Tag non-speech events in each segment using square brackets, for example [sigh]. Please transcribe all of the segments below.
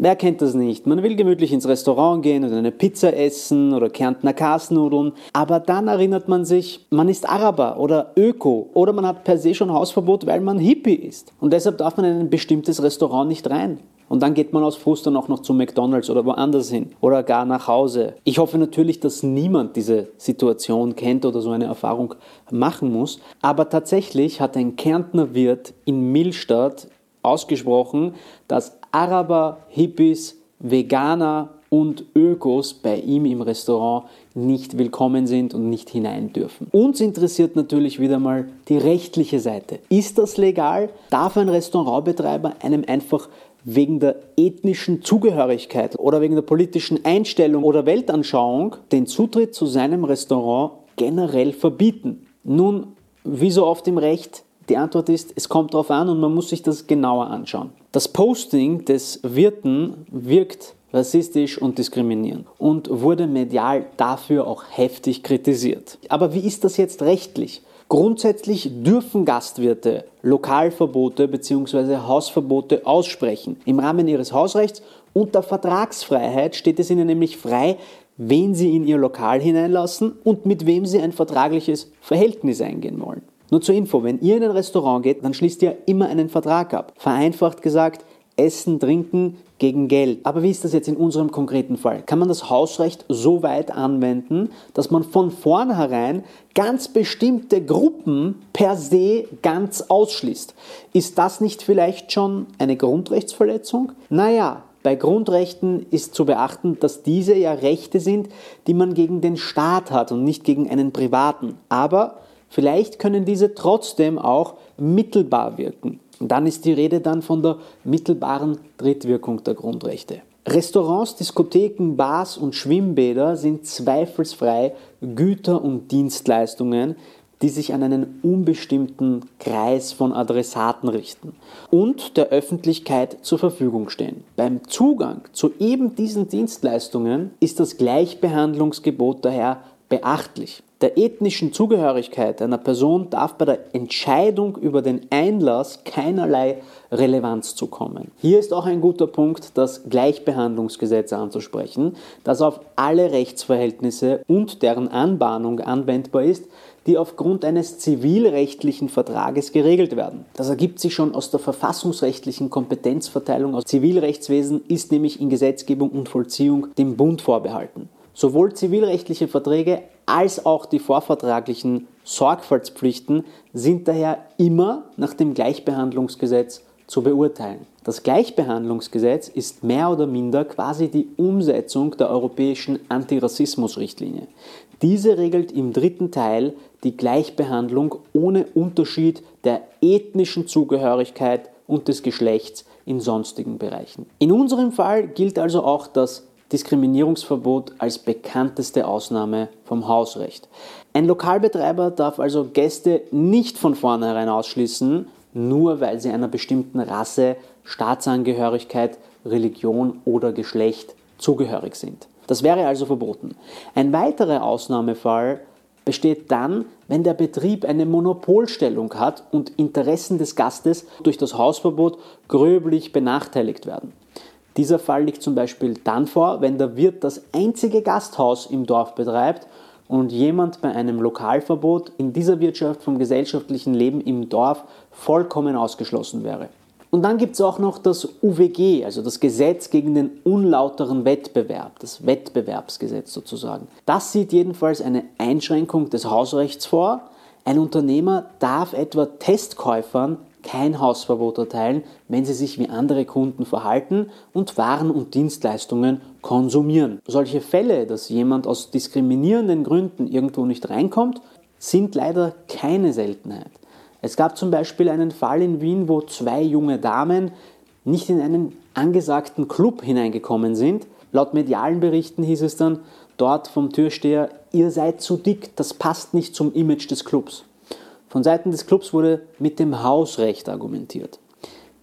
Wer kennt das nicht? Man will gemütlich ins Restaurant gehen oder eine Pizza essen oder Kärntner Kasnudeln, aber dann erinnert man sich, man ist Araber oder Öko oder man hat per se schon Hausverbot, weil man Hippie ist. Und deshalb darf man in ein bestimmtes Restaurant nicht rein. Und dann geht man aus Frust dann auch noch zu McDonalds oder woanders hin oder gar nach Hause. Ich hoffe natürlich, dass niemand diese Situation kennt oder so eine Erfahrung machen muss. Aber tatsächlich hat ein Kärntner Wirt in Millstadt ausgesprochen, dass Araber, Hippies, Veganer und Ökos bei ihm im Restaurant nicht willkommen sind und nicht hinein dürfen. Uns interessiert natürlich wieder mal die rechtliche Seite. Ist das legal? Darf ein Restaurantbetreiber einem einfach wegen der ethnischen Zugehörigkeit oder wegen der politischen Einstellung oder Weltanschauung den Zutritt zu seinem Restaurant generell verbieten? Nun, wie so oft im Recht, die Antwort ist, es kommt darauf an und man muss sich das genauer anschauen. Das Posting des Wirten wirkt rassistisch und diskriminierend und wurde medial dafür auch heftig kritisiert. Aber wie ist das jetzt rechtlich? Grundsätzlich dürfen Gastwirte Lokalverbote bzw. Hausverbote aussprechen. Im Rahmen ihres Hausrechts unter Vertragsfreiheit steht es ihnen nämlich frei, wen sie in ihr Lokal hineinlassen und mit wem sie ein vertragliches Verhältnis eingehen wollen. Nur zur Info, wenn ihr in ein Restaurant geht, dann schließt ihr immer einen Vertrag ab. Vereinfacht gesagt, Essen, Trinken gegen Geld. Aber wie ist das jetzt in unserem konkreten Fall? Kann man das Hausrecht so weit anwenden, dass man von vornherein ganz bestimmte Gruppen per se ganz ausschließt? Ist das nicht vielleicht schon eine Grundrechtsverletzung? Naja, bei Grundrechten ist zu beachten, dass diese ja Rechte sind, die man gegen den Staat hat und nicht gegen einen Privaten. Aber vielleicht können diese trotzdem auch mittelbar wirken. Und dann ist die Rede dann von der mittelbaren Drittwirkung der Grundrechte. Restaurants, Diskotheken, Bars und Schwimmbäder sind zweifelsfrei Güter und Dienstleistungen, die sich an einen unbestimmten Kreis von Adressaten richten und der Öffentlichkeit zur Verfügung stehen. Beim Zugang zu eben diesen Dienstleistungen ist das Gleichbehandlungsgebot daher beachtlich der ethnischen Zugehörigkeit einer Person darf bei der Entscheidung über den Einlass keinerlei Relevanz zukommen. Hier ist auch ein guter Punkt, das Gleichbehandlungsgesetz anzusprechen, das auf alle Rechtsverhältnisse und deren Anbahnung anwendbar ist, die aufgrund eines zivilrechtlichen Vertrages geregelt werden. Das ergibt sich schon aus der verfassungsrechtlichen Kompetenzverteilung aus Zivilrechtswesen, ist nämlich in Gesetzgebung und Vollziehung dem Bund vorbehalten. Sowohl zivilrechtliche Verträge als auch die vorvertraglichen Sorgfaltspflichten sind daher immer nach dem Gleichbehandlungsgesetz zu beurteilen. Das Gleichbehandlungsgesetz ist mehr oder minder quasi die Umsetzung der europäischen Antirassismusrichtlinie. Diese regelt im dritten Teil die Gleichbehandlung ohne Unterschied der ethnischen Zugehörigkeit und des Geschlechts in sonstigen Bereichen. In unserem Fall gilt also auch das Diskriminierungsverbot als bekannteste Ausnahme vom Hausrecht. Ein Lokalbetreiber darf also Gäste nicht von vornherein ausschließen, nur weil sie einer bestimmten Rasse, Staatsangehörigkeit, Religion oder Geschlecht zugehörig sind. Das wäre also verboten. Ein weiterer Ausnahmefall besteht dann, wenn der Betrieb eine Monopolstellung hat und Interessen des Gastes durch das Hausverbot gröblich benachteiligt werden. Dieser Fall liegt zum Beispiel dann vor, wenn der Wirt das einzige Gasthaus im Dorf betreibt und jemand bei einem Lokalverbot in dieser Wirtschaft vom gesellschaftlichen Leben im Dorf vollkommen ausgeschlossen wäre. Und dann gibt es auch noch das UWG, also das Gesetz gegen den unlauteren Wettbewerb, das Wettbewerbsgesetz sozusagen. Das sieht jedenfalls eine Einschränkung des Hausrechts vor. Ein Unternehmer darf etwa Testkäufern kein Hausverbot erteilen, wenn sie sich wie andere Kunden verhalten und Waren und Dienstleistungen konsumieren. Solche Fälle, dass jemand aus diskriminierenden Gründen irgendwo nicht reinkommt, sind leider keine Seltenheit. Es gab zum Beispiel einen Fall in Wien, wo zwei junge Damen nicht in einen angesagten Club hineingekommen sind. Laut medialen Berichten hieß es dann dort vom Türsteher, ihr seid zu dick, das passt nicht zum Image des Clubs. Von Seiten des Clubs wurde mit dem Hausrecht argumentiert.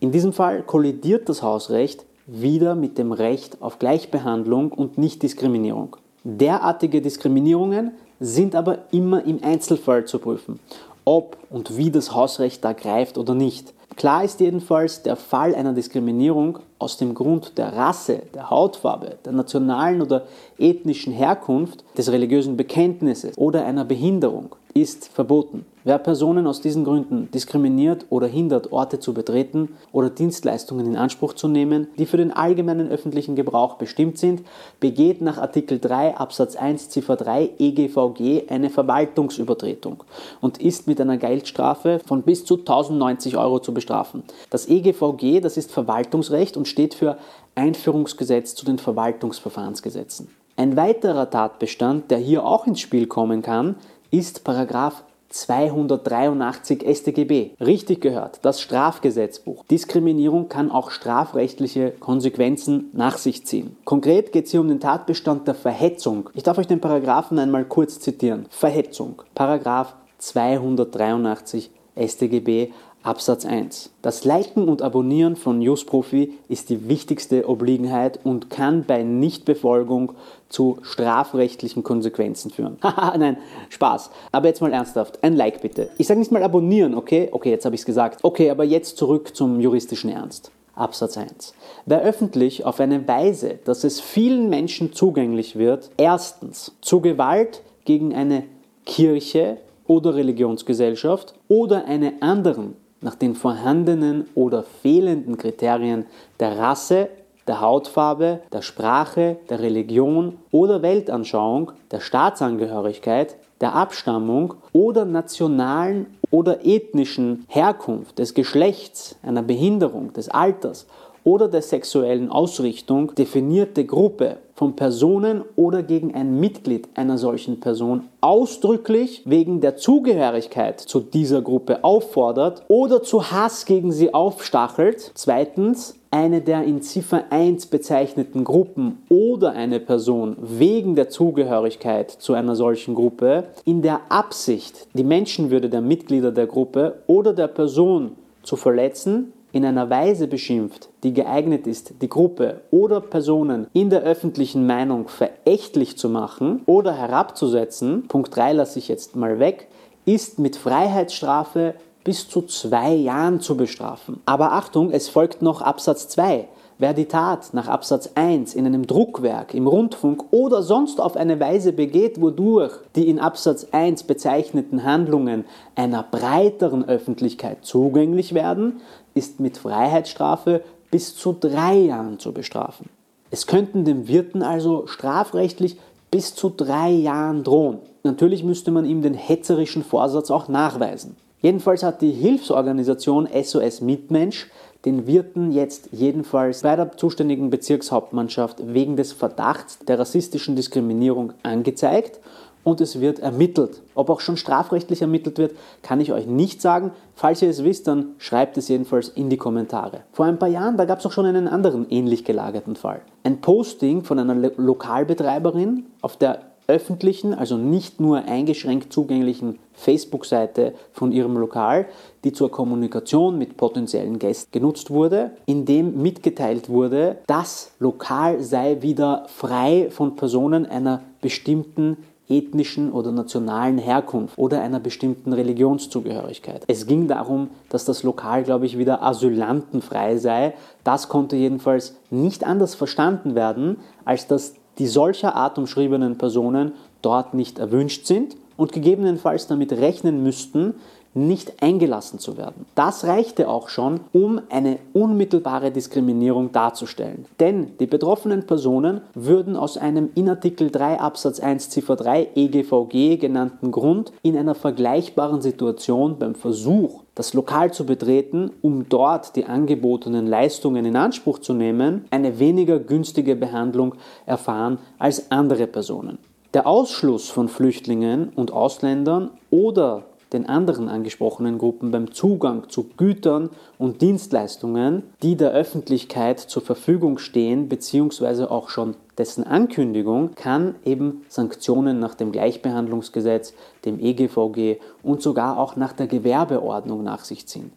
In diesem Fall kollidiert das Hausrecht wieder mit dem Recht auf Gleichbehandlung und Nichtdiskriminierung. Derartige Diskriminierungen sind aber immer im Einzelfall zu prüfen, ob und wie das Hausrecht da greift oder nicht. Klar ist jedenfalls, der Fall einer Diskriminierung aus dem Grund der Rasse, der Hautfarbe, der nationalen oder ethnischen Herkunft, des religiösen Bekenntnisses oder einer Behinderung ist verboten. Wer Personen aus diesen Gründen diskriminiert oder hindert, Orte zu betreten oder Dienstleistungen in Anspruch zu nehmen, die für den allgemeinen öffentlichen Gebrauch bestimmt sind, begeht nach Artikel 3 Absatz 1 Ziffer 3 EGVG eine Verwaltungsübertretung und ist mit einer Geldstrafe von bis zu 1090 Euro zu bestrafen. Das EGVG, das ist Verwaltungsrecht und steht für Einführungsgesetz zu den Verwaltungsverfahrensgesetzen. Ein weiterer Tatbestand, der hier auch ins Spiel kommen kann, ist Paragraph 283 StGB. Richtig gehört, das Strafgesetzbuch. Diskriminierung kann auch strafrechtliche Konsequenzen nach sich ziehen. Konkret geht es hier um den Tatbestand der Verhetzung. Ich darf euch den Paragraphen einmal kurz zitieren. Verhetzung. Paragraph 283 StGB Absatz 1. Das Liken und Abonnieren von Newsprofi ist die wichtigste Obliegenheit und kann bei Nichtbefolgung zu strafrechtlichen Konsequenzen führen. [laughs] Haha, nein, Spaß. Aber jetzt mal ernsthaft, ein Like bitte. Ich sage nicht mal abonnieren, okay? Okay, jetzt habe ich es gesagt. Okay, aber jetzt zurück zum juristischen Ernst. Absatz 1. Wer öffentlich auf eine Weise, dass es vielen Menschen zugänglich wird, erstens zu Gewalt gegen eine Kirche oder Religionsgesellschaft oder eine anderen nach den vorhandenen oder fehlenden Kriterien der Rasse, der Hautfarbe, der Sprache, der Religion oder Weltanschauung, der Staatsangehörigkeit, der Abstammung oder nationalen oder ethnischen Herkunft, des Geschlechts, einer Behinderung, des Alters oder der sexuellen Ausrichtung definierte Gruppe von Personen oder gegen ein Mitglied einer solchen Person ausdrücklich wegen der Zugehörigkeit zu dieser Gruppe auffordert oder zu Hass gegen sie aufstachelt. Zweitens, eine der in Ziffer 1 bezeichneten Gruppen oder eine Person wegen der Zugehörigkeit zu einer solchen Gruppe in der Absicht, die Menschenwürde der Mitglieder der Gruppe oder der Person zu verletzen, in einer Weise beschimpft, die geeignet ist, die Gruppe oder Personen in der öffentlichen Meinung verächtlich zu machen oder herabzusetzen, Punkt 3 lasse ich jetzt mal weg, ist mit Freiheitsstrafe bis zu zwei Jahren zu bestrafen. Aber Achtung, es folgt noch Absatz 2. Wer die Tat nach Absatz 1 in einem Druckwerk, im Rundfunk oder sonst auf eine Weise begeht, wodurch die in Absatz 1 bezeichneten Handlungen einer breiteren Öffentlichkeit zugänglich werden, ist mit Freiheitsstrafe bis zu drei Jahren zu bestrafen. Es könnten dem Wirten also strafrechtlich bis zu drei Jahren drohen. Natürlich müsste man ihm den hetzerischen Vorsatz auch nachweisen. Jedenfalls hat die Hilfsorganisation SOS Mitmensch den Wirten jetzt jedenfalls bei der zuständigen Bezirkshauptmannschaft wegen des Verdachts der rassistischen Diskriminierung angezeigt und es wird ermittelt. Ob auch schon strafrechtlich ermittelt wird, kann ich euch nicht sagen. Falls ihr es wisst, dann schreibt es jedenfalls in die Kommentare. Vor ein paar Jahren, da gab es auch schon einen anderen ähnlich gelagerten Fall. Ein Posting von einer Lokalbetreiberin auf der öffentlichen, also nicht nur eingeschränkt zugänglichen Facebook-Seite von ihrem Lokal, die zur Kommunikation mit potenziellen Gästen genutzt wurde, in dem mitgeteilt wurde, das Lokal sei wieder frei von Personen einer bestimmten ethnischen oder nationalen Herkunft oder einer bestimmten Religionszugehörigkeit. Es ging darum, dass das Lokal, glaube ich, wieder asylantenfrei sei. Das konnte jedenfalls nicht anders verstanden werden, als dass die solcher Art umschriebenen Personen dort nicht erwünscht sind und gegebenenfalls damit rechnen müssten, nicht eingelassen zu werden. Das reichte auch schon, um eine unmittelbare Diskriminierung darzustellen. Denn die betroffenen Personen würden aus einem in Artikel 3 Absatz 1 Ziffer 3 EGVG genannten Grund in einer vergleichbaren Situation beim Versuch, das Lokal zu betreten, um dort die angebotenen Leistungen in Anspruch zu nehmen, eine weniger günstige Behandlung erfahren als andere Personen. Der Ausschluss von Flüchtlingen und Ausländern oder den anderen angesprochenen Gruppen beim Zugang zu Gütern und Dienstleistungen, die der Öffentlichkeit zur Verfügung stehen, beziehungsweise auch schon dessen Ankündigung, kann eben Sanktionen nach dem Gleichbehandlungsgesetz, dem EGVG und sogar auch nach der Gewerbeordnung nach sich ziehen.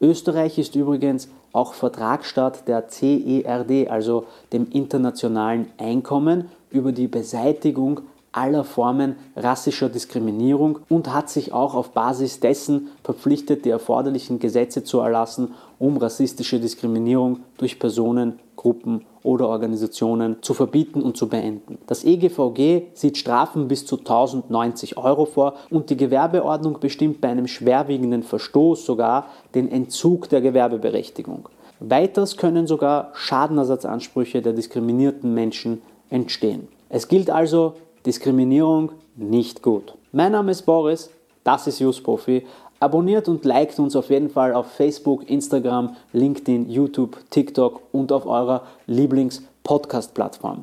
Österreich ist übrigens auch Vertragsstaat der CERD, also dem internationalen Einkommen über die Beseitigung aller Formen rassischer Diskriminierung und hat sich auch auf Basis dessen verpflichtet, die erforderlichen Gesetze zu erlassen, um rassistische Diskriminierung durch Personen, Gruppen oder Organisationen zu verbieten und zu beenden. Das EGVG sieht Strafen bis zu 1090 Euro vor und die Gewerbeordnung bestimmt bei einem schwerwiegenden Verstoß sogar den Entzug der Gewerbeberechtigung. Weiters können sogar Schadenersatzansprüche der diskriminierten Menschen entstehen. Es gilt also, Diskriminierung nicht gut. Mein Name ist Boris, das ist Profi. Abonniert und liked uns auf jeden Fall auf Facebook, Instagram, LinkedIn, YouTube, TikTok und auf eurer Lieblings-Podcast-Plattform.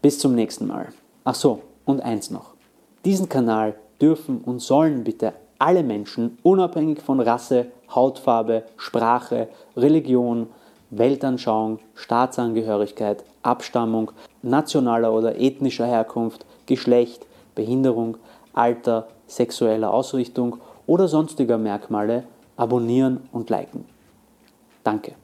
Bis zum nächsten Mal. Ach so, und eins noch. Diesen Kanal dürfen und sollen bitte alle Menschen, unabhängig von Rasse, Hautfarbe, Sprache, Religion, Weltanschauung, Staatsangehörigkeit, Abstammung, nationaler oder ethnischer Herkunft, Geschlecht, Behinderung, Alter, sexueller Ausrichtung oder sonstiger Merkmale abonnieren und liken. Danke.